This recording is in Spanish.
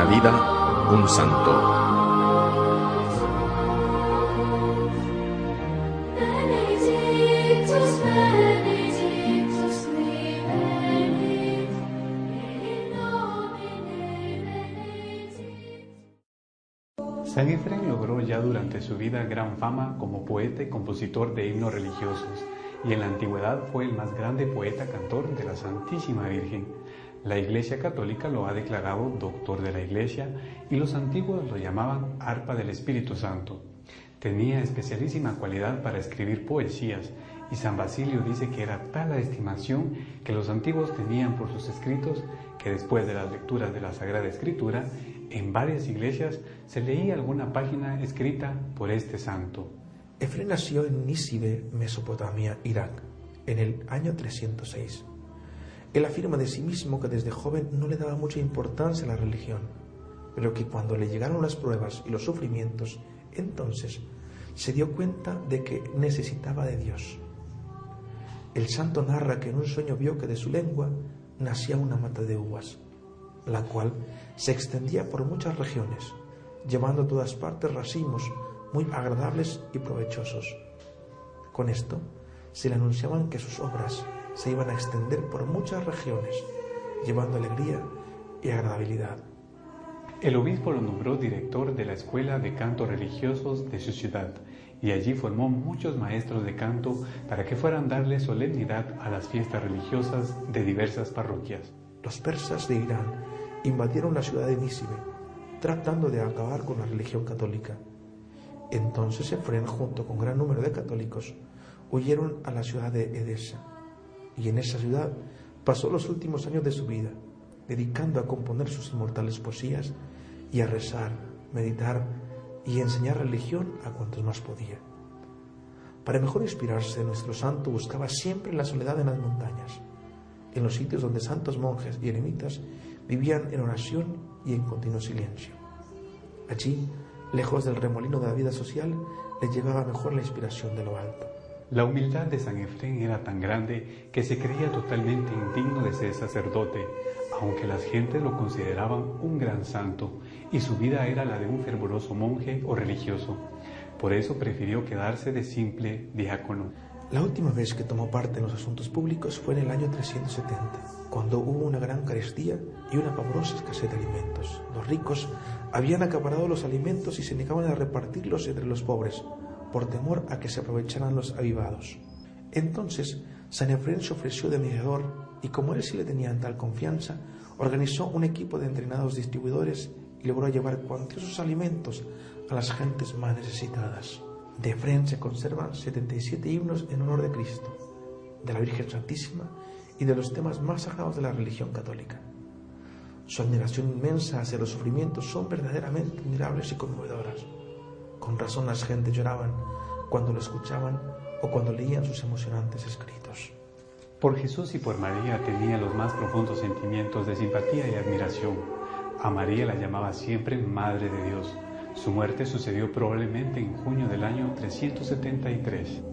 vida, un santo. San Efrén logró ya durante su vida gran fama como poeta y compositor de himnos religiosos, y en la antigüedad fue el más grande poeta cantor de la Santísima Virgen. La Iglesia Católica lo ha declarado doctor de la Iglesia y los antiguos lo llamaban arpa del Espíritu Santo. Tenía especialísima cualidad para escribir poesías y San Basilio dice que era tal la estimación que los antiguos tenían por sus escritos que después de las lecturas de la Sagrada Escritura en varias iglesias se leía alguna página escrita por este santo. Efrén nació en Nísibe, Mesopotamia, Irak, en el año 306. Él afirma de sí mismo que desde joven no le daba mucha importancia a la religión, pero que cuando le llegaron las pruebas y los sufrimientos, entonces se dio cuenta de que necesitaba de Dios. El santo narra que en un sueño vio que de su lengua nacía una mata de uvas la cual se extendía por muchas regiones, llevando a todas partes racimos muy agradables y provechosos. Con esto se le anunciaban que sus obras se iban a extender por muchas regiones, llevando alegría y agradabilidad. El obispo lo nombró director de la Escuela de Cantos Religiosos de su ciudad y allí formó muchos maestros de canto para que fueran darle solemnidad a las fiestas religiosas de diversas parroquias. Los persas de Irán invadieron la ciudad de Nísibe, tratando de acabar con la religión católica. Entonces Efrén, junto con gran número de católicos, huyeron a la ciudad de Edesa, y en esa ciudad pasó los últimos años de su vida, dedicando a componer sus inmortales poesías y a rezar, meditar y enseñar religión a cuantos más podía. Para mejor inspirarse, nuestro santo buscaba siempre la soledad en las montañas, en los sitios donde santos monjes y eremitas vivían en oración y en continuo silencio. Allí, lejos del remolino de la vida social, les llevaba mejor la inspiración de lo alto. La humildad de San Efrén era tan grande que se creía totalmente indigno de ser sacerdote, aunque las gentes lo consideraban un gran santo y su vida era la de un fervoroso monje o religioso. Por eso prefirió quedarse de simple diácono. La última vez que tomó parte en los asuntos públicos fue en el año 370, cuando hubo una gran carestía y una pavorosa escasez de alimentos. Los ricos habían acaparado los alimentos y se negaban a repartirlos entre los pobres, por temor a que se aprovecharan los avivados. Entonces, San Efrén se ofreció de mediador y como él sí le tenía tal confianza, organizó un equipo de entrenados distribuidores y logró llevar cuantiosos alimentos a las gentes más necesitadas. De frente se conservan 77 himnos en honor de Cristo, de la Virgen Santísima y de los temas más sagrados de la religión católica. Su admiración inmensa hacia los sufrimientos son verdaderamente admirables y conmovedoras. Con razón las gentes lloraban cuando lo escuchaban o cuando leían sus emocionantes escritos. Por Jesús y por María tenía los más profundos sentimientos de simpatía y admiración. A María la llamaba siempre Madre de Dios su muerte sucedió probablemente en junio del año 373.